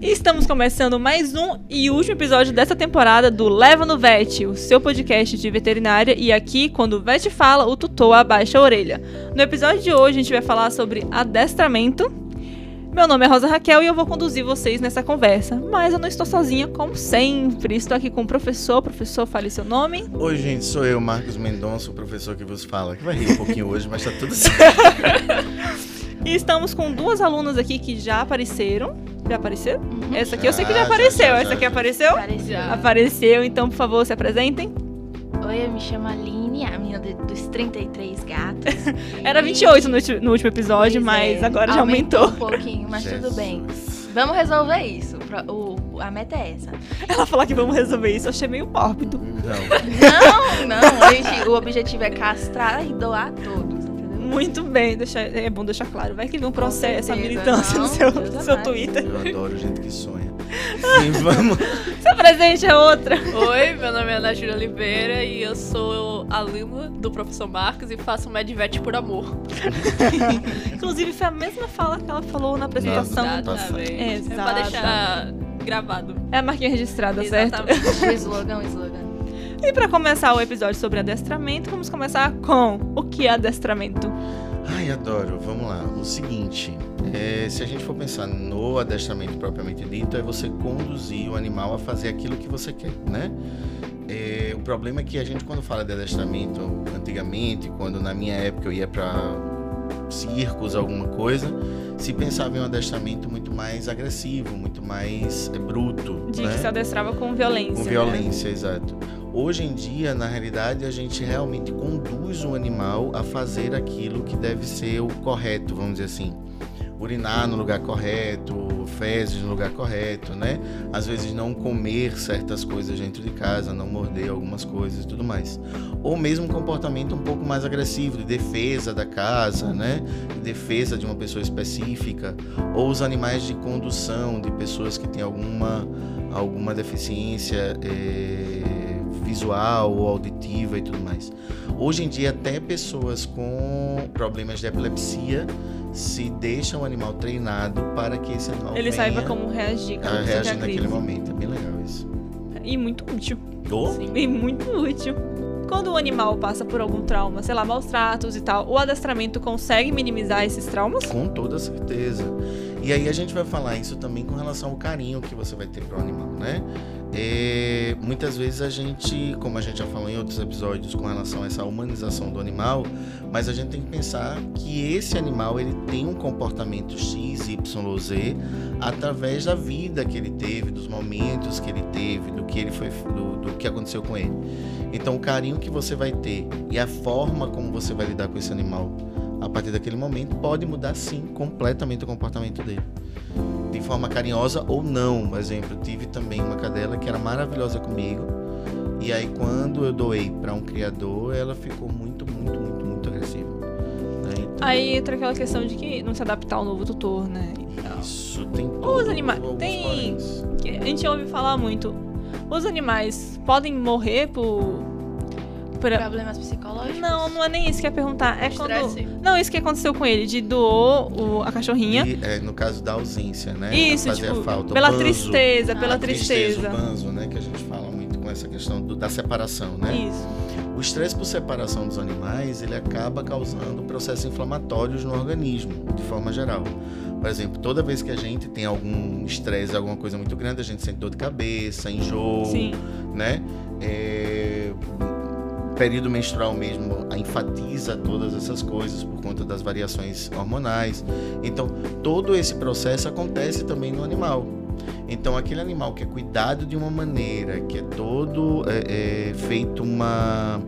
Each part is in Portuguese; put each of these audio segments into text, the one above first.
Estamos começando mais um e último episódio dessa temporada do Leva no Vet, o seu podcast de veterinária. E aqui, quando o vet fala, o tutor abaixa a orelha. No episódio de hoje, a gente vai falar sobre adestramento. Meu nome é Rosa Raquel e eu vou conduzir vocês nessa conversa. Mas eu não estou sozinha, como sempre. Estou aqui com o professor. Professor, fale seu nome. Oi, gente, sou eu, Marcos Mendonça, o professor que vos fala. Que vai rir um pouquinho hoje, mas tá tudo certo. E estamos com duas alunas aqui que já apareceram. Já apareceram? Uhum. Essa aqui eu sei que já Já, apareceu. já, já, Essa aqui já. apareceu? Apareceu. Apareceu, então, por favor, se apresentem. Oi, eu me chamo Aline, a menina do- dos 33 gatos. Era E- 28 no, no último episódio, Pois mas é, agora já aumentou. um pouquinho, mas tudo bem. Jesus. Vamos resolver isso. O, a meta é essa. Ela falou que vamos resolver isso, eu achei meio mórbido. Não, Não, não. Gente, o objetivo é castrar e doar todos? Muito bem, deixa, é bom deixar claro. Vai que vem um processo, a militância no não, seu, Deus no seu amado. Twitter. eu adoro gente que sonha. Sim, vamos. Seu presente é outra. Oi, meu nome é Ana Júlia Oliveira e eu sou aluna do professor Marcos e faço Medvet por amor. Inclusive, foi a mesma fala que ela falou na apresentação. Tá Exatamente. É, É pra deixar gravado. É a marquinha registrada, certo? Exatamente. O slogan, o slogan. E pra começar o episódio sobre adestramento, vamos começar com o que é adestramento. Ai, adoro. Vamos lá. O seguinte, é, se a gente for pensar no adestramento propriamente dito, é você conduzir o animal a fazer aquilo que você quer, né? É, o problema é que a gente, quando fala de adestramento, antigamente, quando na minha época eu ia para circos, alguma coisa, se pensava em um adestramento muito mais agressivo, muito mais é, bruto, De né? que se adestrava com violência. Com né? violência, exato. Hoje em dia, na realidade, a gente realmente conduz o animal a fazer aquilo que deve ser o correto, vamos dizer assim. Urinar no lugar correto, fezes no lugar correto, né? Às vezes não comer certas coisas dentro de casa, não morder algumas coisas e tudo mais. Ou mesmo um comportamento um pouco mais agressivo, de defesa da casa, né? De defesa de uma pessoa específica. Ou os animais de condução de pessoas que têm alguma alguma deficiência eh, visual ou auditiva e tudo mais. Hoje em dia, até pessoas com problemas de epilepsia se deixam o animal treinado para que esse animal Ele venha saiba como reagir a quando você reagir a naquele crise. momento. É bem legal isso. E muito útil. Oh, E muito útil. Quando o animal passa por algum trauma, sei lá, maus tratos e tal, o adestramento consegue minimizar esses traumas? Com toda certeza. E aí a gente vai falar isso também com relação ao carinho que você vai ter para o animal, né? É, muitas vezes a gente, como a gente já falou em outros episódios com relação a essa humanização do animal, mas a gente tem que pensar que esse animal ele tem um comportamento X, Y, Z através da vida que ele teve, dos momentos que ele teve, do que ele foi, do, do que aconteceu com ele. Então o carinho que você vai ter e a forma como você vai lidar com esse animal a partir daquele momento pode mudar sim completamente o comportamento dele. De forma carinhosa ou não. Por exemplo, eu tive também uma cadela que era maravilhosa comigo. E aí quando eu doei para um criador, ela ficou muito, muito, muito, muito agressiva. né? Então, Aí entra aquela questão de que não se adaptar ao novo tutor, né? Isso tem todo, anima- alguns tem- a gente ouve falar muito. Os animais podem morrer por. Por Problemas psicológicos? não, não é nem isso que eu ia perguntar. É quando. Não, isso que aconteceu com ele, de doou o- a cachorrinha. E, é, no caso da ausência, né? Isso, Fazia tipo, falta. O pela banzo, tristeza, pela a tristeza. o banzo, né? Que a gente fala muito com essa questão do- da separação, né? Isso. O estresse por separação dos animais, ele acaba causando processos inflamatórios no organismo, de forma geral. Por exemplo, toda vez que a gente tem algum estresse, alguma coisa muito grande, a gente sente dor de cabeça, enjoo, Sim. né? É, período menstrual mesmo enfatiza todas essas coisas por conta das variações hormonais. Então, todo esse processo acontece também no animal. Então, aquele animal que é cuidado de uma maneira, que é todo é, é, feito uma,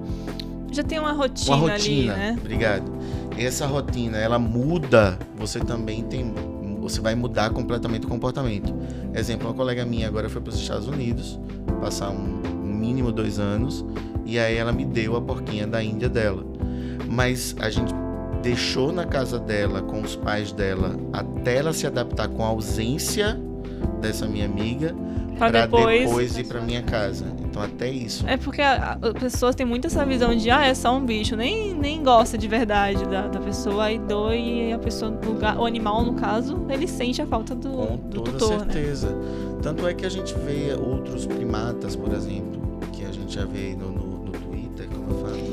Já tem uma rotina, uma rotina, ali, né? obrigado. Essa rotina, ela muda, você também tem, você vai mudar completamente o comportamento. Exemplo, uma colega minha agora foi para os Estados Unidos, passar um mínimo dois anos, e aí ela me deu a porquinha da Índia dela. Mas a gente deixou na casa dela, com os pais dela, até ela se adaptar com a ausência dessa minha amiga, pra depois. depois ir pra minha casa. Então até isso. É porque as pessoas têm muito essa visão de, ah, é só um bicho, nem, nem gosta de verdade da, da pessoa, aí doa e a pessoa, o, animal, no caso, ele sente a falta do, Com do toda tutor, né? certeza. Tanto é que a gente vê outros primatas, por exemplo, que a gente já vê no, no,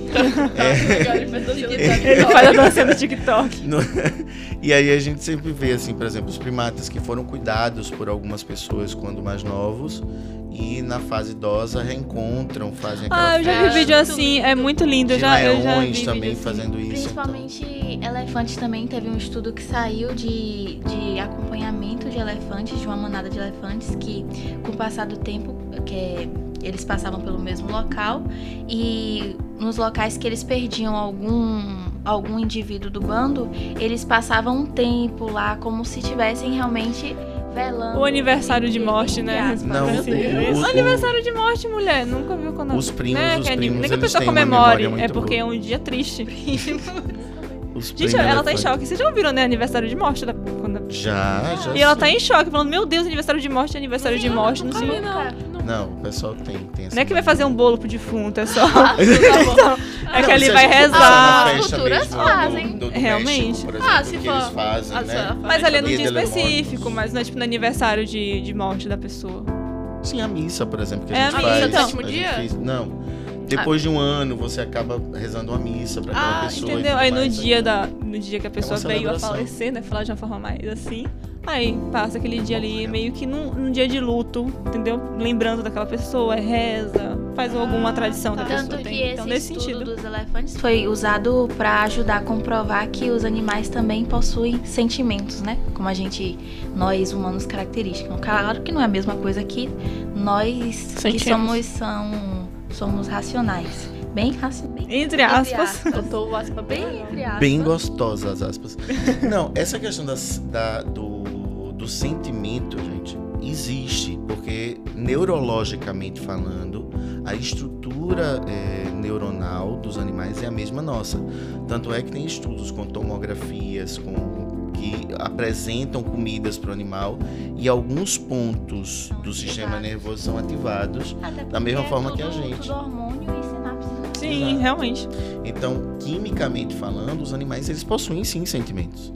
Legal, ele faz a dança do TikTok. No- e aí a gente sempre vê, assim, por exemplo, os primatas que foram cuidados por algumas pessoas quando mais novos e na fase idosa reencontram, fazem aquela Ah, eu já vi É, vídeo muito assim, lindo. é muito lindo. Eu de já, eu já vi também assim. fazendo isso. então. Principalmente elefantes também. Teve um estudo que saiu de, de acompanhamento de elefantes, de uma manada de elefantes, que com o passar do tempo, que é- eles passavam pelo mesmo local e nos locais que eles perdiam algum algum indivíduo do bando, eles passavam um tempo lá como se tivessem realmente velando. O aniversário de morte, né? Não, Assim, o- o- aniversário de morte, mulher. Nunca viu quando. Os primos, né? os que é, primos, nem que a pessoa comemore, é porque é boa. um dia triste. Os Gente, ela tá em choque. Vocês já ouviram, né? Aniversário de morte da. Quando... Já, já. E ela sim. tá em choque, falando: Meu Deus, aniversário de morte, aniversário de morte. Não, sei. Não, não. O pessoal tem, tem essa Não é que vai fazer um bolo pro defunto, é só. Ah, tá bom. é que Não, ele se a vai rezar. festa culturas fazem. Do, do, Realmente. México, por exemplo, Ah, se que for- eles fazem, Ah, né? se- Mas ali é num Dia específico, mas não é tipo no aniversário de, de morte da pessoa. Sim, a missa, por exemplo, que a É a gente missa, faz. então. A gente dia? fez- não. Depois de um ano, você acaba rezando uma missa pra aquela Ah, pessoa. Entendeu? Aí no mais, dia, né? da, no dia que a pessoa veio a falecer, né? Falar de uma forma mais assim. Aí passa aquele dia ali meio que num, num dia de luto, entendeu? Lembrando daquela pessoa, é reza, faz alguma tradição da pessoa. Tanto que tem. esse Então, nesse estudo sentido. dos elefantes foi usado para ajudar a comprovar que os animais também possuem sentimentos, né? Como a gente, nós humanos característicos. Claro que não é a mesma coisa que nós que Sentimos. somos são somos racionais, bem racionais. Entre aspas. Eu tô aspa bem. Entre aspas. Bem gostosas, aspas. Não, essa questão das, da, do, do sentimento, gente, existe, porque neurologicamente falando, a estrutura é, neuronal dos animais é a mesma nossa. Tanto é que tem estudos com tomografias, com que apresentam comidas para o animal e alguns pontos do sistema ativados. nervoso são ativados. Da mesma porque forma é que a tudo- gente. Tudo hormônio e sinapse. Sim, Exato. realmente. Então, quimicamente falando, os animais eles possuem sim sentimentos,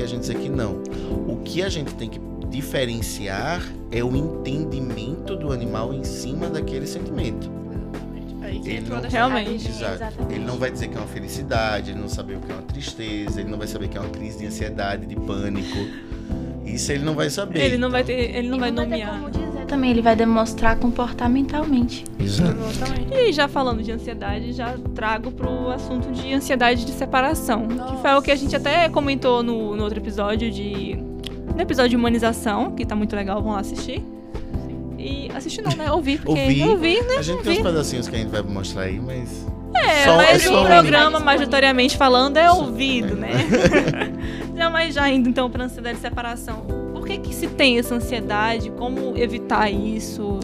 que a gente dizer que não. O que a gente tem que diferenciar é o entendimento do animal em cima daquele sentimento. Ele não- Realmente. Exato. Ele não vai dizer que é uma felicidade, ele não sabe o que é uma tristeza, ele não vai saber o que é uma crise de ansiedade, de pânico. Isso ele não vai saber. Ele não vai então. ter. Ele não E vai ter nomear. Também, ele vai demonstrar comportamentalmente. Exato. Exatamente. E já falando de ansiedade, já trago pro assunto de ansiedade de separação. Que Nossa. foi o que a gente até comentou no, no outro episódio de. No episódio de humanização, que tá muito legal, vão lá assistir. E assistir não, né? Ouvir, porque Ouvir. ouvir, né? A gente tem uns pedacinhos que a gente vai mostrar aí, mas. É, Só- mas é o um- programa, Tá majoritariamente falando, é ouvido, é. né? já, mas já indo então pra ansiedade de separação. Que que se tem essa ansiedade? Como evitar isso?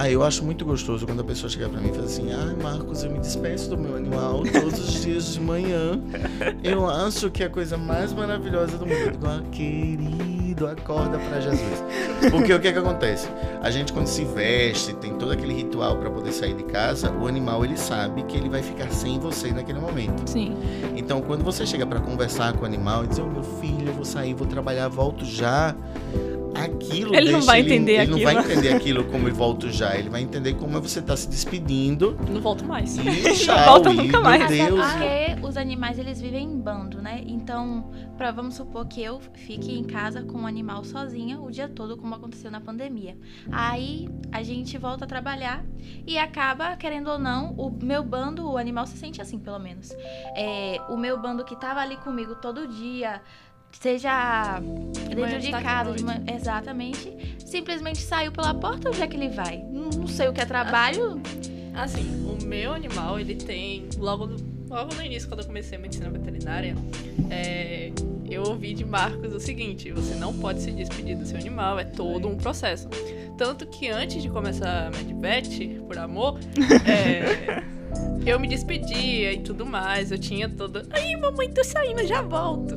Ah, eu acho muito gostoso quando a pessoa chega pra mim e fala assim: Ai, Marcos, eu me despeço do meu animal todos os dias de manhã. Eu acho que é a coisa mais maravilhosa do mundo. Eu digo, ah, querido, acorda pra Jesus. Porque o que é que acontece? A gente, quando se veste, tem todo aquele ritual pra poder sair de casa, o animal ele sabe que ele vai ficar sem você naquele momento. Sim. Então, quando você chega pra conversar com o animal e dizer, ô meu filho, eu vou sair, vou trabalhar, volto já. Aquilo Ele não vai entender ele não vai aquilo. entender aquilo como eu volto já. Ele vai entender como é você tá se despedindo Não volto mais. e tchau. volta e, nunca mais. Até Deus. porque os animais eles vivem em bando, né? Então, pra, vamos supor que eu fique em casa com um animal sozinha o dia todo, como aconteceu na pandemia. Aí a gente volta a trabalhar e acaba, querendo ou não, o meu bando, o animal se sente assim, pelo menos. É, o meu bando que tava ali comigo todo dia. Seja dentro de casa, de exatamente, simplesmente saiu pela porta, onde é que ele vai? Não, sei o que é trabalho, Assim, o meu animal, ele tem. Logo, no- logo no início, quando eu comecei a medicina veterinária, é, eu ouvi de Marcos o seguinte: você não pode se despedir do seu animal, é todo um processo. Tanto que antes de começar a Medvet, por amor, é, eu me despedia e tudo mais. Eu tinha toda. Ai, mamãe, tô saindo, já volto.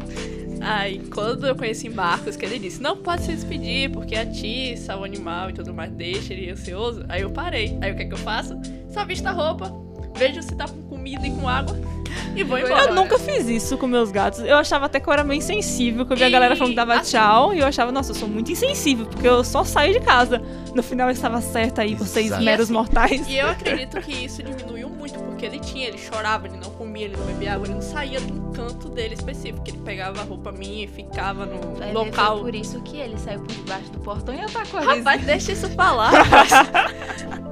Aí, quando eu conheci Marcos, que ele disse, não pode se despedir, porque atiça o animal e tudo mais, deixa ele ansioso. Aí eu parei. Aí o que é que eu faço? Só visto a roupa, vejo se tá com comida e com água e vou embora. Eu nunca fiz isso com meus gatos. Eu achava até que eu era meio insensível, que eu via a galera falando que dava assim- tchau, e eu achava, nossa, eu sou muito insensível, porque eu só saio de casa. No final eu estava certa aí, vocês Exato. meros assim, mortais. E eu acredito que isso diminuiu muito, porque ele tinha, ele chorava, ele não comia, ele não bebia água, ele não saía do canto dele específico. Ele pegava a roupa minha e ficava no Vai ver, local. Foi por isso que ele saiu por debaixo do portão e atacou a vizinha. Rapaz, deixa isso rapaz.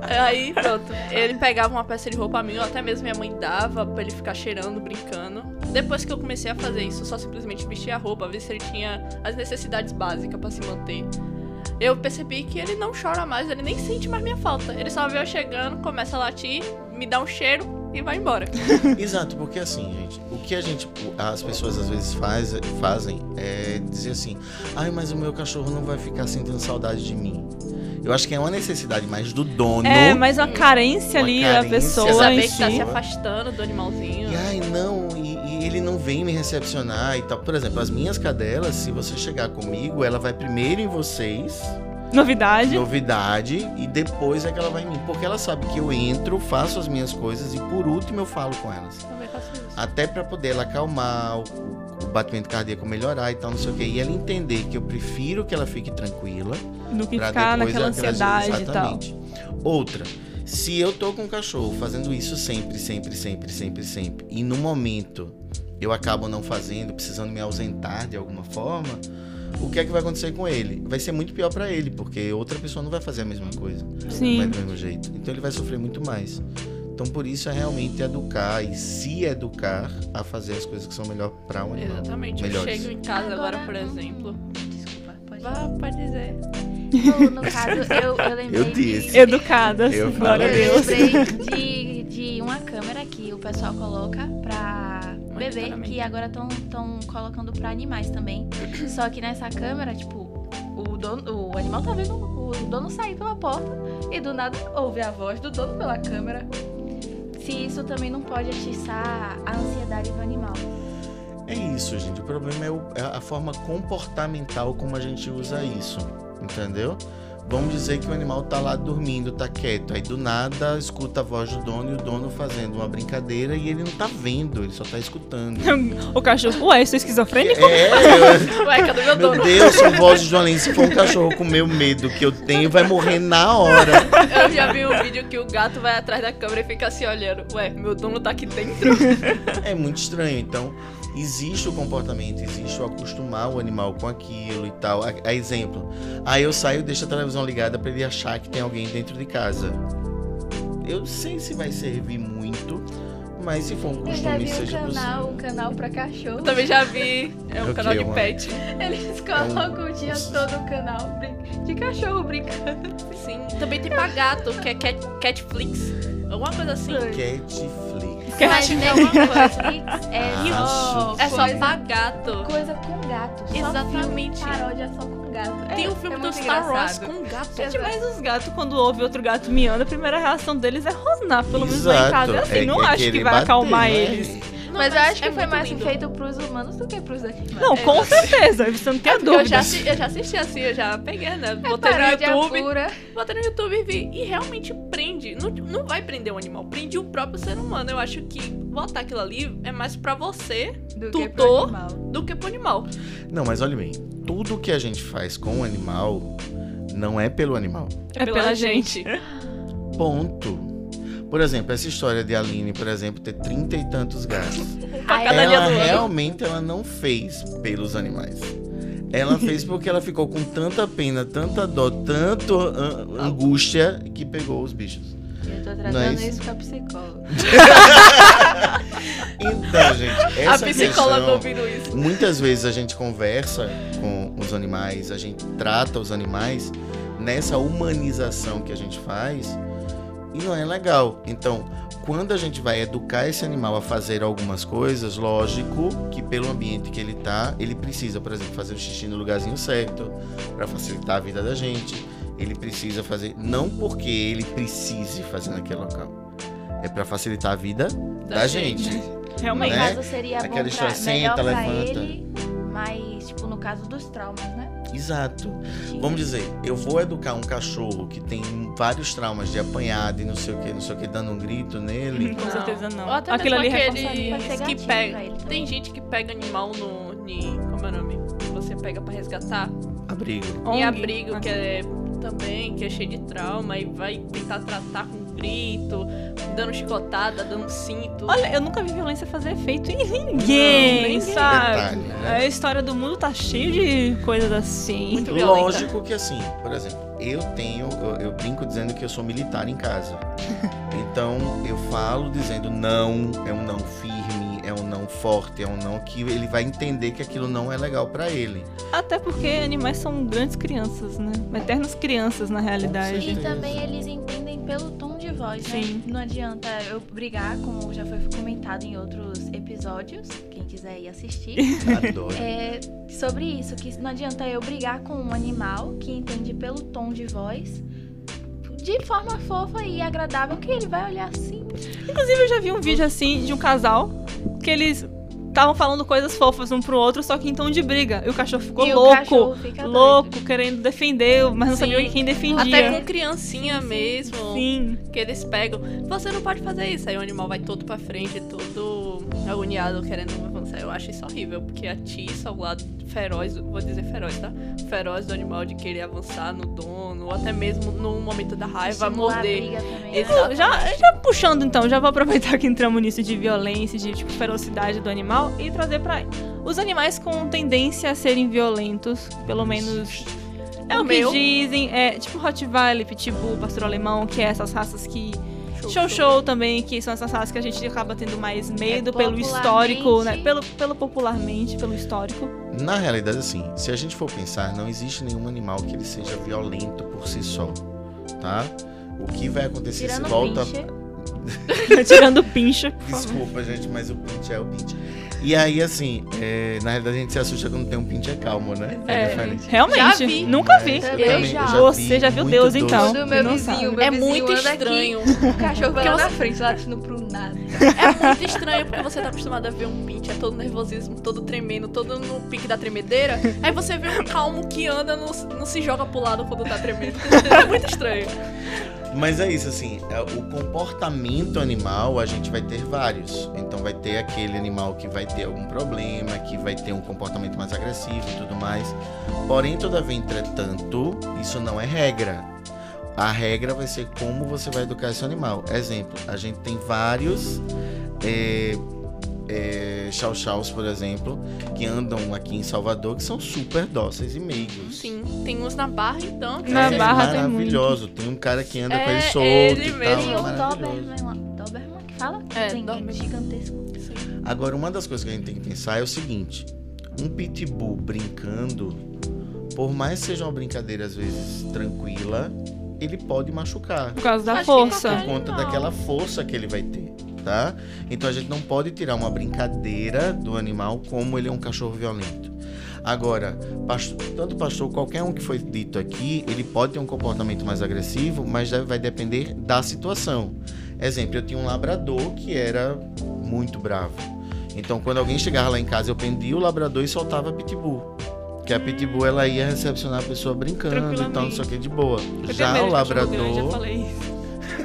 Aí, pronto. Ele pegava uma peça de roupa minha, ou até mesmo minha mãe dava pra ele ficar cheirando, brincando. Depois que eu comecei a fazer isso, só simplesmente vestir a roupa, ver se ele tinha as necessidades básicas pra se manter. Eu percebi que ele não chora mais, ele nem sente mais minha falta. Ele só vê eu chegando, começa a latir, me dá um cheiro e vai embora. Exato, porque assim, gente, o que a gente, as pessoas às vezes faz, fazem é dizer assim, ai, mas o meu cachorro não vai ficar sentindo saudade de mim. Eu acho que é uma necessidade mais do dono. É, mas uma carência Uma ali carência da pessoa saber que tá se afastando do animalzinho. E ai, não, e, e ele não vem me recepcionar e tal. Por exemplo, as minhas cadelas, se você chegar comigo, ela vai primeiro em vocês, Novidade. novidade, e depois é que ela vai em mim. Porque ela sabe que eu entro, faço as minhas coisas e por último eu falo com elas. Também faço isso. Até pra poder ela acalmar, o, o batimento cardíaco melhorar e tal, não sei o quê. E ela entender que eu prefiro que ela fique tranquila. Do que pra ficar depois naquela ansiedade e tal. Exatamente. Outra, se eu tô com o cachorro fazendo isso sempre, sempre, sempre, sempre, sempre, e no momento eu acabo não fazendo, precisando me ausentar de alguma forma, o que é que vai acontecer com ele? Vai ser muito pior pra ele, porque outra pessoa não vai fazer a mesma coisa, não vai Sim. do mesmo jeito. Então ele vai sofrer muito mais. Então por isso é realmente educar e se educar a fazer as coisas que são melhor para o animal. Exatamente. Eu Melhores. chego em casa agora, Agora, por exemplo. Desculpa, pode Vá, pode dizer. No, no caso, eu, eu lembrei Eu disse. de... Educadas. Eu Glória a falei. Eu Deus. lembrei de, de uma câmera que o pessoal coloca pra bebê, que agora estão colocando pra animais também. Só que nessa câmera, tipo, o, dono, o animal tá vendo o dono sair pela porta e do nada ouve a voz do dono pela câmera. Se isso também não pode atiçar a ansiedade do animal. É isso, gente. O problema é, o- é a forma comportamental como a gente usa isso. Entendeu? Vamos dizer que o animal tá lá dormindo, tá quieto. Aí do nada escuta a voz do dono e o dono fazendo uma brincadeira e ele não tá vendo, ele só tá escutando. O cachorro, ué, sou esquizofrênico? É, eu- Ué, cadê meu meu dono? Deus, são vozes de além. Se for um cachorro com o meu medo que eu tenho, vai morrer na hora. Eu já vi um vídeo que o gato vai atrás da câmera e fica assim olhando. Ué, meu dono tá aqui dentro. É muito estranho. Então, existe o comportamento, existe o acostumar o animal com aquilo e tal. A, a exemplo, aí eu saio e deixo a televisão ligada para ele achar que tem alguém dentro de casa. Eu sei se vai servir muito, mas se for um Eu já costume, seja canal, possível. um canal pra cachorro. Eu também já vi. É um Ok, canal de uma- pet. Eles colocam o dia todo o canal de cachorro brincando. Sim. Também tem pra gato, que é cat, Catflix. Alguma coisa assim. Catflix. Mas é alguma coisa. Netflix é só Acho. É só coisa, pra gato. coisa com gato. Só Exatamente. filme, paródia só com gato. Tem é, um filme é do Star Wars com gato. Gente, mas os gatos, quando ouvem outro gato miando, a primeira reação deles é rosnar. Pelo menos lá em casa é assim. É- não é acho que vai bater, acalmar né? eles. Não, Mas eu acho que é foi muito mais lindo. feito pros humanos do que pros animais. Não, com certeza. Você não tem É a porque eu dúvida. já, eu já assisti assim, eu já peguei, né? Botei no É YouTube. pura. Botei no YouTube e vi. E realmente prende. Não, não vai prender o animal, prende o próprio ser humano. Eu acho que botar aquilo ali é mais pra você Do que pro Tutor. animal. do que pro animal. Não, mas olha bem, tudo que a gente faz com o animal não é pelo animal. É pela gente. Ponto. Por exemplo, essa história de Aline, por exemplo, ter trinta e tantos gatos. Ela realmente ela não fez pelos animais. Ela fez porque ela ficou com tanta pena, tanta dó, tanto an- angústia que pegou os bichos. Eu tô Não tratando é isso? com a psicóloga. Então, gente, A essa psicóloga questão, ouvindo isso. muitas vezes a gente conversa com os animais, a gente trata os animais nessa humanização que a gente faz não é legal. Então, quando a gente vai educar esse animal a fazer algumas coisas, lógico que pelo ambiente que ele tá, ele precisa, por exemplo, fazer o xixi no lugarzinho certo para facilitar a vida da gente. Ele precisa fazer não porque ele precise fazer naquele local, é para facilitar a vida da, Da gente. No Realmente. Né? caso, seria bom Aquela pra, história, melhor senta, pra levanta. ele, Mas, tipo, no caso dos traumas, Exato. Vamos dizer, eu vou educar um cachorro que tem vários traumas de apanhado e não sei o que, não sei o que, dando um grito nele. Com Não. certeza não. Ou até Aquilo mesmo ali aqueles. Pode ser que pega. Tem gente que pega animal no. Ni, como é o nome? Que Você pega pra resgatar. Abrigo. Em abrigo, Ah, que é também, que é cheio de trauma, e vai tentar tratar com dando chicotada, dando cinto. Olha, eu nunca vi violência fazer efeito em ninguém, ninguém. sabe? Detalhe, né? A história do mundo tá cheio de coisas assim. Muito violenta. Lógico que assim, por exemplo, eu tenho, eu, eu brinco dizendo que eu sou militar em casa. Então eu falo dizendo não, é um não firme, é um não forte, é um não que ele vai entender que aquilo não é legal pra ele. Até porque animais são grandes crianças, né? Eternas crianças, na realidade. E também eles entendem pelo voz, Sim. né? Não adianta eu brigar, como já foi comentado em outros episódios, quem quiser ir assistir. Adoro. É sobre isso, que não adianta eu brigar com um animal que entende pelo tom de voz de forma fofa e agradável, que ele vai olhar assim. Inclusive, eu já vi um vídeo assim de um casal que eles estavam falando coisas fofas um pro outro, só que em tom de briga. E o cachorro ficou e louco. cachorro Louco, doido. querendo defender, mas não Sim. sabia quem defendia. Até com criancinha mesmo. Sim. Que eles pegam. Você não pode fazer isso. Aí o animal vai todo pra frente, todo agoniado, querendo Eu acho isso horrível, porque atiça o lado feroz, vou dizer feroz, tá? Feroz do animal de querer avançar no dono, ou até mesmo no momento da raiva, Estimular a morder. também, né? Já, já puxando então, já vou aproveitar que entramos nisso de violência, de tipo, ferocidade do animal e trazer pra os animais com tendência a serem violentos, pelo menos é o, O que meu. dizem, é tipo Rottweiler, Pitbull, Pastor Alemão, que é essas raças que Show, Show Show também, que são essas raças que a gente acaba tendo mais medo É, pelo histórico, né? Pelo, pelo popularmente, pelo histórico. Na realidade, assim, se a gente for pensar, não existe nenhum animal que ele seja violento por si só, tá? O que vai acontecer Tirando se volta. Tirando pincha. por favor. Desculpa, gente, mas o pinche é o pinche. E aí, assim, é, na realidade a gente se assusta quando tem um pinche calmo, né? É, diferente. realmente, Já vi. nunca vi. Também também já. Você já viu muito Deus, doce. então. Quando meu vizinho, meu É vizinho muito anda aqui, estranho. o cachorro vai lá na frente, latindo pro nada. É muito estranho porque você tá acostumado a ver um pinche, é todo nervosismo, todo tremendo, todo no pique da tremedeira. Aí você vê um calmo que anda, não, não se joga pro lado quando tá tremendo. É muito estranho. Mas é isso, assim, é, o comportamento animal a gente vai ter vários. Então vai ter aquele animal que vai ter algum problema, que vai ter um comportamento mais agressivo e tudo mais. Porém, todavia, entretanto, isso não é regra. A regra vai ser como você vai educar esse animal. Exemplo, a gente tem vários é, é, chow-chows, por exemplo, que andam aqui em Salvador, que são super dóceis e meigos. Sim, tem uns na barra então. que Na você- barra tem maravilhoso. Tem um cara que anda com É, ele solto ele e tal. mesmo. Tem o. Doberman, Doberman que fala? É, Tem, Doberman. gigantesco. Sim. Agora, uma das coisas que a gente tem que pensar é o seguinte: um pitbull brincando, por mais que seja uma brincadeira às vezes tranquila, ele pode machucar. Por causa da Acho que força. Por conta Animal. daquela força que ele vai ter, tá? Então a gente não pode tirar uma brincadeira do animal como ele é um cachorro violento. Agora, pastor, tanto pastor, qualquer um que foi dito aqui, ele pode ter um comportamento mais agressivo, mas vai depender da situação. Exemplo, eu tinha um labrador que era muito bravo. Então, quando alguém chegava lá em casa, eu prendia o labrador e soltava a pitbull. Que a pitbull ela ia recepcionar a pessoa brincando e tal, não sei o que, de boa. Eu Já o grande, labrador. já falei isso.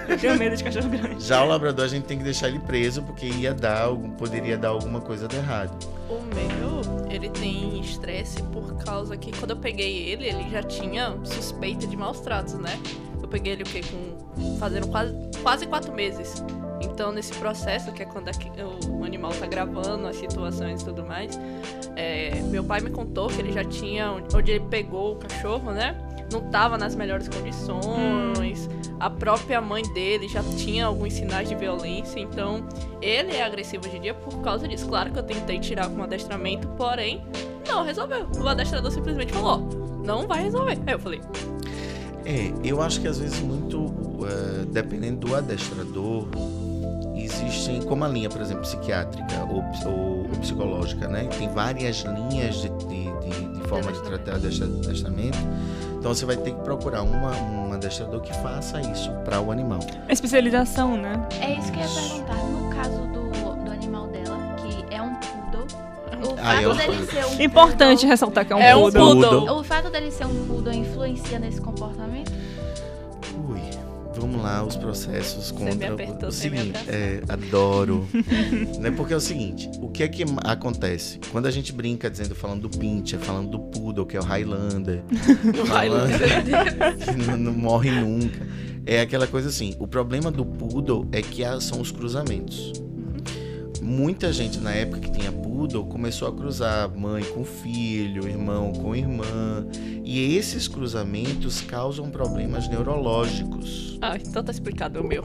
Eu tenho medo de cachorro grande. Já o labrador a gente tem que deixar ele preso porque ia dar, algum- poderia dar alguma coisa de errado. O meu, ele tem estresse por causa que quando eu peguei ele, ele já tinha suspeita de maus tratos, né? Eu peguei ele o quê? Com. fazendo quase, quase quatro meses. Então, nesse processo, que é quando o, animal tá gravando as situações e tudo mais, é, meu pai me contou que ele já tinha. Onde ele pegou o cachorro, né? Não tava nas melhores condições. A própria mãe dele já tinha alguns sinais de violência. Então, ele é agressivo hoje em dia por causa disso. Claro que eu tentei tirar com adestramento, porém, não resolveu. O adestrador simplesmente falou: não vai resolver. Aí eu falei: É, eu acho que às vezes muito, eh, dependendo do adestrador, existem, como a linha, por exemplo, psiquiátrica ou, ou- ou psicológica, né? Tem várias linhas de, de, de- de forma de tratar adestra- adestramento. Então você vai ter que procurar uma, um adestrador que faça isso para o animal. A especialização, né? É isso que eu ia perguntar. No caso do, do animal dela, que é um poodle, o Ah, fato um dele ser um Importante poodle- ressaltar que é um É um poodle. poodle. O fato dele ser um poodle influencia nesse comportamento? Vamos lá, os processos contra apertou o seguinte. É, adoro. né, porque é o seguinte, o que é que acontece? Quando a gente brinca dizendo, falando do Pinscher, falando do Poodle, que é o Highlander, falando- que não, não morre nunca. É aquela coisa assim, o problema do Poodle é que são os cruzamentos. Muita gente na época que tinha Poodle começou a cruzar mãe com filho, irmão com irmã. E esses cruzamentos causam problemas neurológicos. Ah, então tá explicado o meu.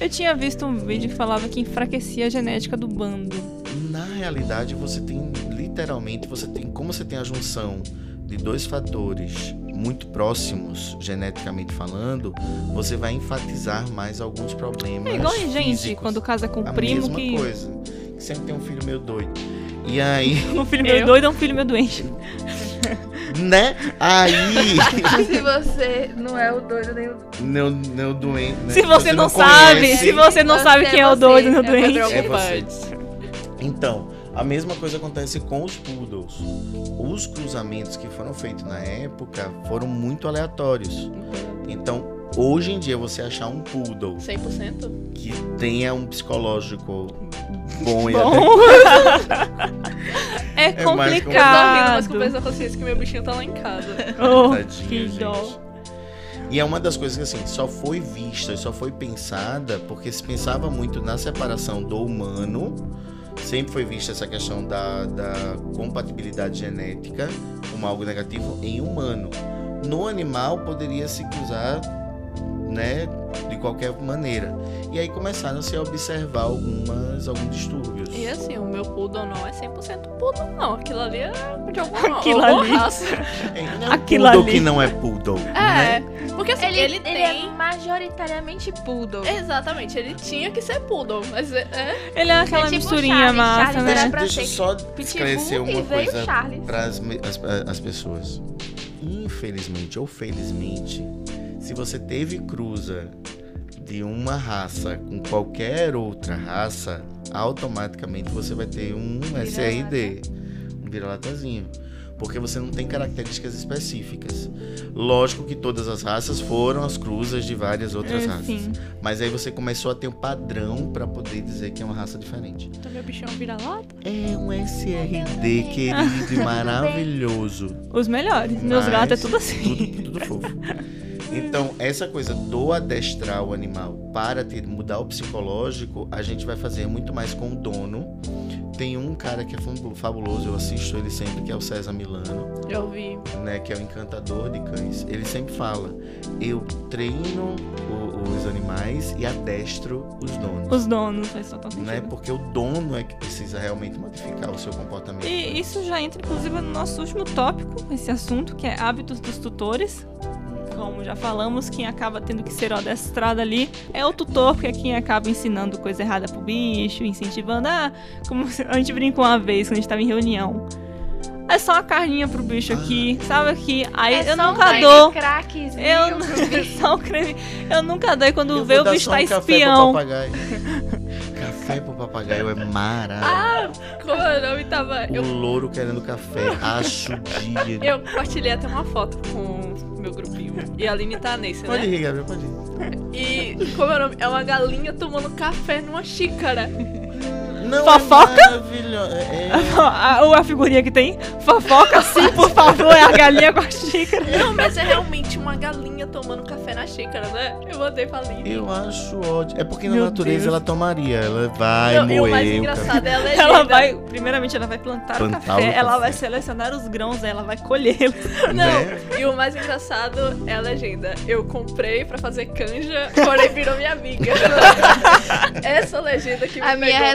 Eu tinha visto um vídeo que falava que enfraquecia a genética do bando. Na realidade, você tem literalmente, você tem como você tem a junção de dois fatores muito próximos, geneticamente falando, você vai enfatizar mais alguns problemas. É igual a gente, físicos. quando casa com a um primo mesma que. coisa. Que sempre tem um filho meio doido. E aí, Um filho meio Eu? doido é um filho meio doente. né? Aí, Se você não é o doido nem o não, não doente. Né? Se você não, sabe, conhece, se você não Você sabe é quem é o você, doido nem o é doente. É preocupante. Então, a mesma coisa acontece com os poodles. Os cruzamentos que foram feitos na época foram muito aleatórios. Então, hoje em dia, você achar um poodle 100%? que tenha um psicológico bom, e Bom. é É mais Eu tô rindo, mas com complicado. consciência que meu bichinho tá lá em casa. Oh, Tadinho, que gente. dó. E é uma das coisas que assim, só foi vista, só foi pensada porque se pensava muito na separação do humano. Sempre foi vista essa questão da, da compatibilidade genética como algo negativo em humano. No animal poderia se cruzar, né, de qualquer maneira. E aí começaram -se a observar algumas, alguns distúrbios. E assim, o meu poodle não é 100% poodle, não. Aquilo ali é de alguma, Aquilo alguma ali. raça. É, não é Aquilo poodle ali. que não é poodle. É, né? porque assim, Ele, ele, ele tem... é majoritariamente poodle. Exatamente, ele tinha que ser poodle, mas é... é- Ele é aquela É tipo misturinha Charles, massa, Charles né? pra Deixa eu só esclarecer uma coisa Charles. para as, as, as pessoas. Infelizmente ou felizmente, se você teve cruza de uma raça com qualquer outra raça, automaticamente você vai ter um SRD, um vira-latazinho. Porque você não tem características específicas. Lógico que todas as raças foram as cruzas de várias outras raças. Sim. Mas aí você começou a ter um padrão para poder dizer que é uma raça diferente. Então meu bichinho vira lata. É um SRD querido e maravilhoso. Os melhores. Meus gatos é tudo assim. Tudo, tudo fofo. Então, essa coisa do adestrar o animal para ter, mudar o psicológico, a gente vai fazer muito mais com o dono. Tem um cara que é fabu- fabuloso, eu assisto ele sempre, que é o César Milano, Eu vi. né, que é o encantador de cães. Ele sempre fala: eu treino o- os animais e adestro os donos. Os donos, faz total sentido. Né? Porque o dono é que precisa realmente modificar o seu comportamento. E isso já entra, inclusive, no nosso último tópico, esse assunto, que é hábitos dos tutores. Como já falamos, quem acaba tendo que ser o adestrado ali é o tutor, porque é quem acaba ensinando coisa errada pro bicho, incentivando. Ah, como a gente brincou uma vez quando a gente tava em reunião. É só uma carninha pro bicho aqui, sabe aqui. Aí é eu só nunca dou. Eu pro bicho. só um creme. Eu nunca dou e quando Eu vê o bicho tá um café pro espião. papagaio. café pro papagaio é maravilhoso. Como eu não tava... O Eu, louro querendo café, acho dia. eu compartilhei até uma foto com meu grupinho. E a Aline tá nesse, Pode né? ir, Gabriel, pode ir. E como é o nome? É uma galinha tomando café numa xícara. Não, Fofoca? É maravilhoso. É, a, ou a figurinha que tem fofoca sim, por favor, é a galinha com a xícara. Não, mas é realmente uma galinha tomando café na xícara, né? Eu mandei pra Aline. eu acho ótimo. É porque na Meu natureza Deus. ela tomaria. Ela vai Não, e o mais moer o engraçado é a legenda. Ela vai, primeiramente, ela vai plantar, Plantar o café, o ela café. vai selecionar os grãos, ela vai colhê-los. Não, Né? e o mais engraçado é a legenda. Eu comprei pra fazer canja, porém virou minha amiga. Essa legenda que me A minha pegou.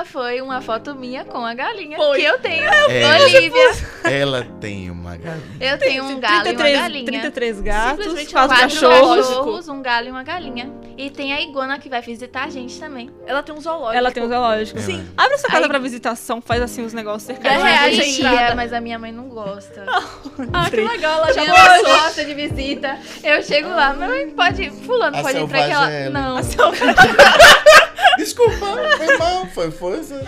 Resposta foi uma foto minha com a galinha Foi. que eu tenho. É, Olivia, ela tem uma galinha. eu tenho um galo e uma 33, galinha. 33 gatos, Simplesmente quatro cachorros. cachorros, um galo e uma galinha. E tem a iguana que vai visitar a gente também. Ela tem um zoológico. Ela tem um zoológico. É, Sim. Abre sua casa Aí- pra visitação, faz assim os negócios a Existia, entrada. mas a minha mãe não gosta. Ah, que legal, ela já mãe gosta de visita. Eu chego lá, mas pode. Fulano A pode entrar aquela. é ela. Não. Desculpa, foi mal, foi força.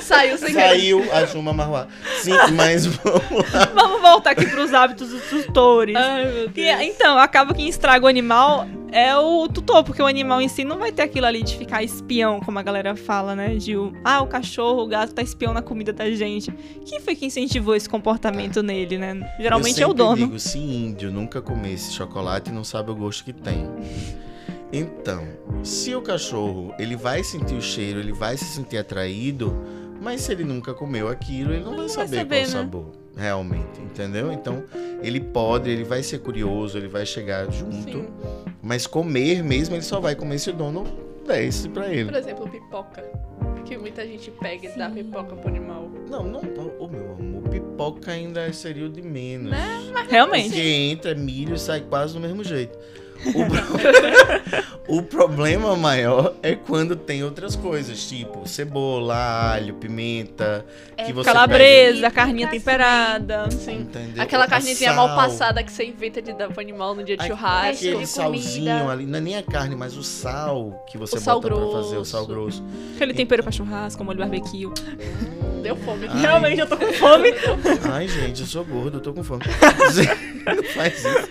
Saiu sem querer. Saiu a Juma Marruá. Sim, mas vamos lá. Vamos voltar aqui pros hábitos dos tutores. Ai, meu Deus. então, acaba que quem estraga o animal é o tutor, porque o animal em si não vai ter aquilo ali de ficar espião, como a galera fala, né? De o, ah, o cachorro, o gato tá espião na comida da gente. Quem foi que incentivou esse comportamento nele, né? Geralmente Eu é o dono. digo, se índio nunca comesse chocolate, não sabe o gosto que tem. Então, se o cachorro, ele vai sentir o cheiro, ele vai se sentir atraído, mas se ele nunca comeu aquilo, ele não vai vai saber saber, qual é o né? sabor, realmente, entendeu? Então, ele pode, ele vai ser curioso, ele vai chegar junto, Sim. mas comer mesmo, ele só vai comer se o dono desse pra Por ele. exemplo, pipoca. Que muita gente pega e dá Sim. pipoca pro animal. Não, não, ô meu amor, pipoca ainda seria o de menos. Realmente. Porque entra milho e sai quase do mesmo jeito. O, pro- o problema maior é quando tem outras coisas, tipo cebola, alho, pimenta, É que você Calabresa, pega- carninha temperada. Sim. entendeu? Aquela A carnezinha mal passada que você inventa de dar pro animal no dia de churrasco. Aquele salzinho ali, não é nem a carne, mas o sal que você O sal bota pra fazer, o sal grosso. grosso. Aquele tempero pra churrasco, molho barbecue. Deu fome. Ai. Realmente, eu tô com fome. Ai, gente, eu sou gordo, eu tô com fome. Não faz isso.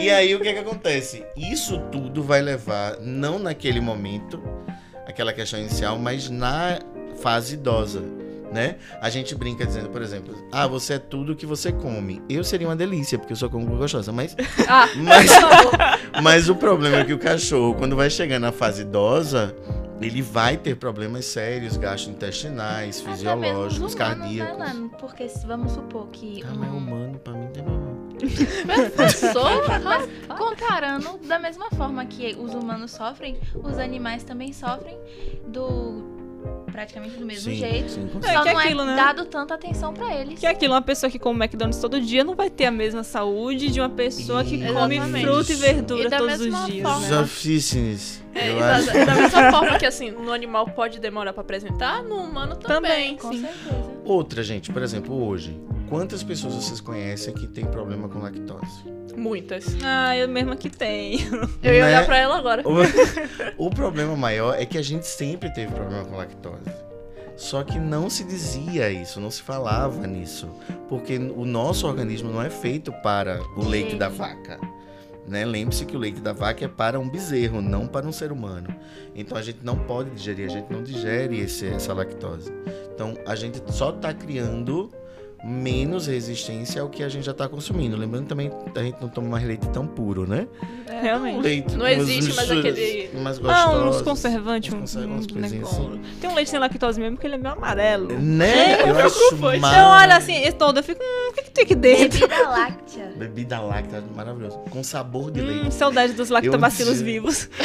E aí, o que que acontece? Isso tudo vai levar, não naquele momento, aquela questão inicial, mas na fase idosa, né? A gente brinca dizendo, por exemplo, ah, você é tudo que você come. Eu seria uma delícia, porque eu só como gostosa, mas, Ah, mas, mas o problema é que o cachorro, quando vai chegar na fase idosa, ele vai ter problemas sérios, gastrointestinais, Até mesmo fisiológicos, né, cardíacos. Lano? Porque se- vamos supor que. Ah, um- mas humano, pra mim, tem problema. Sou? Mas comparando, da mesma forma que os humanos sofrem, os animais também sofrem do. Praticamente do mesmo Sim, jeito. sim, É, Só que é não aquilo, é né? dado tanta atenção pra eles. Que é aquilo, uma pessoa que come McDonald's todo dia não vai ter a mesma saúde de uma pessoa que Isso. come Exatamente. fruta e verdura E todos os dias. forma- né? Zofícenes. É, eu da, acho. da mesma forma que assim, no animal pode demorar pra apresentar, no humano também. Também. Com Sim. certeza. Outra, gente, por exemplo, hoje, quantas pessoas vocês conhecem que tem problema com lactose? Muitas. Ah, eu mesma que tenho. Eu ia Né? olhar pra ela agora. O, o problema maior é que a gente sempre teve problema com lactose. Só que não se dizia isso, não se falava nisso. Porque o nosso organismo não é feito para o leite da vaca. Né? Lembre-se que o leite da vaca é para um bezerro, não para um ser humano. Então a gente não pode digerir, a gente não digere esse, essa lactose. Então a gente só está criando menos resistência ao que a gente já está consumindo. Lembrando também, a gente não toma mais leite tão puro, né? Realmente. Leite Não existe mais aquele- mais Ah, gostosas. uns conservantes, Uns um, um negócio. assim. Tem um leite sem lactose mesmo, que ele é meio amarelo. Né? É, eu acho Então, olha assim, esse todo, eu fico, hum, o que, que tem aqui dentro? Bebida láctea. Bebida láctea, maravilhoso. Com sabor de Hum, leite. saudade dos lactobacilos Eu- vivos.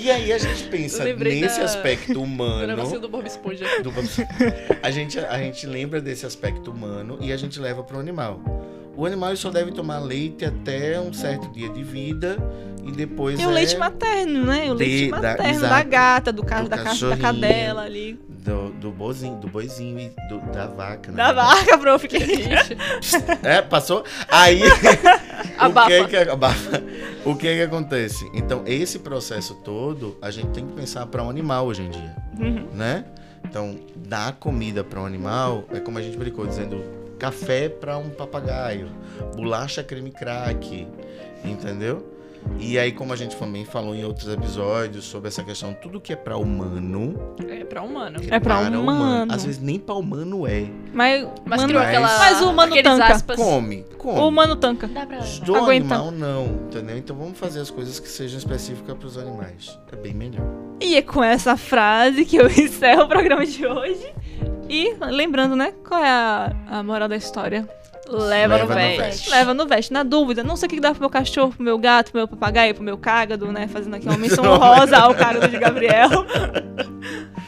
E aí a gente pensa nesse da- aspecto Do humano. do Bob Esponja. do- a, gente, a gente lembra desse aspecto humano e a gente leva para o animal. O animal só deve tomar leite até um certo dia de vida e depois E o é leite materno, né? O De- leite da- materno da, exato. gata, do, ca Do da, ca da cadela ali. do, do bozinho, do boizinho e do- da vaca. Da né? vaca, bro, fiquei. É, passou? Aí. Abafa. O que, é que, abafa. O que é que acontece? Então, esse processo todo, a gente tem que pensar para um animal hoje em dia, Uhum. né? Então, dar comida para um animal é como a gente brincou, dizendo café para um papagaio, bolacha creme crack, entendeu? E aí, como a gente também falou em outros episódios sobre essa questão, tudo que é para humano É pra humano. É pra para humano. Às vezes nem para humano é. Mas, Mas criou aquela. Mas o humano tanca. aspas. Come, come. o humano tanca. Dá pra Do Aguenta. animal não, entendeu? Então vamos fazer as coisas que sejam específicas para os animais. É bem melhor. E é com essa frase que eu encerro o programa de hoje. E lembrando, né? Qual é a, a moral da história? Leva, Leva no no veste. Leva no veste. Na dúvida, não sei o que dá pro meu cachorro, pro meu gato, pro meu papagaio, pro meu cágado, né? Fazendo aqui uma menção honrosa ao cágado de Gabriel.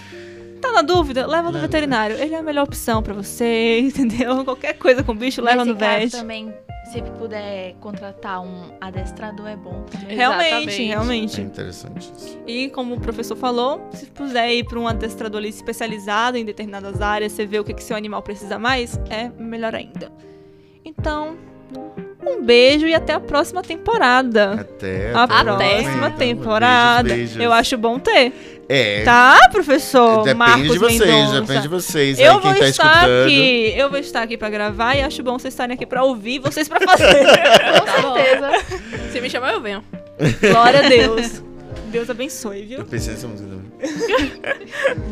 Tá na dúvida? Leva no Leva. veterinário. Ele é a melhor opção pra você, entendeu? Qualquer coisa com bicho, leva Nesse no veste. também, se puder contratar um adestrador, é bom também. Realmente, Exatamente. É realmente. interessante isso. E como o professor falou, se puder ir para um adestrador ali especializado em determinadas áreas, você vê o que, que seu animal precisa mais, é melhor ainda. Então, Um beijo e até a próxima temporada. Até A até próxima temporada. Beijos, beijos. Eu acho bom ter. É. Tá, professor? Depende Marcos de vocês, Mendonça. depende de vocês. Eu aí, vou tá estar escutando. aqui. Eu vou estar aqui pra gravar e acho bom vocês estarem aqui pra ouvir, vocês pra fazer. Tá bom. Certeza. Se me chamar, eu venho. Glória a Deus. Deus abençoe, viu? Eu pensei nessa música também.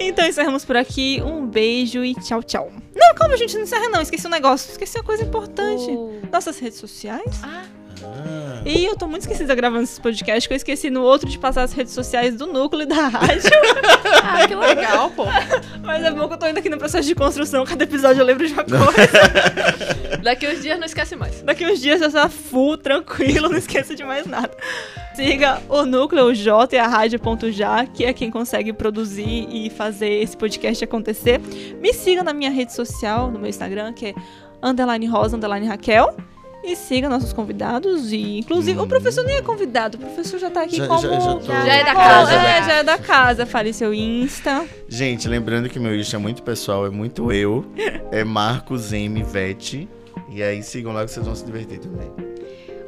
Então encerramos por aqui. Um beijo e tchau, tchau. Não, calma, gente, não encerra não. Esqueci um negócio. Esqueci uma coisa importante. O- Nossas redes sociais. Ah, Ah, E eu tô muito esquecida gravando esse podcast, que eu esqueci no outro de passar as redes sociais do núcleo e da rádio. Ah, que legal, pô. Mas é bom que eu tô indo aqui no processo de construção. Cada episódio eu lembro de uma coisa. Daqui uns dias não esquece mais. Daqui uns dias eu tô full, tranquilo, não esqueça de mais nada. Siga o núcleo, o J e a rádio.já, que é quem consegue produzir e fazer esse podcast acontecer. Me siga na minha rede social, no meu Instagram, que é underline rosa, underline Raquel. E siga nossos convidados e, inclusive, o professor nem é convidado, o professor já tá aqui Já- como... já- já tô- Já é da como- casa. É, já é da casa. Fale seu Insta. Gente, lembrando que meu Insta é muito pessoal, é muito eu. É Marcos M. Vete. E aí sigam lá que vocês vão se divertir também.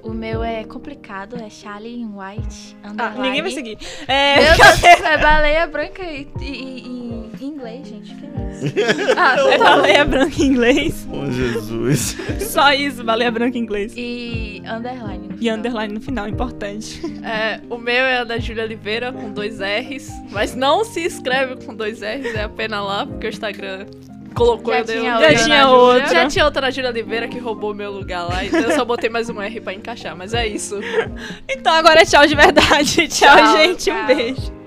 O meu é complicado, é Charlie White. Ah, underline. ninguém vai seguir. É, Meu Deus, é baleia branca e, e- e- em inglês, gente. Que é isso? Ah, é baleia branca em inglês. Oh, Jesus. Só isso, baleia branca em inglês. E underline. no E final. underline no final, importante. É, o meu é da Júlia Oliveira, com dois R's. Mas não se escreve com dois R's, é apenas lá, porque o Instagram colocou Já eu dei tinha um- outra Já na tinha outra. Já tinha outra na Júlia Oliveira que roubou meu lugar lá, então eu só botei mais um R pra encaixar, mas é isso. Então agora é tchau de verdade. Tchau, Tchau, gente. Um tchau. beijo.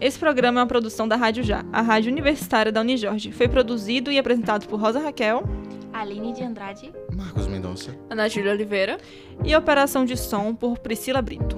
Esse programa é uma produção da Rádio Já, a rádio universitária da Unijorge. Foi produzido e apresentado por Rosa Raquel Aline de Andrade. Marcos Mendonça. Ana Júlia Oliveira. e operação de som por Priscila Brito.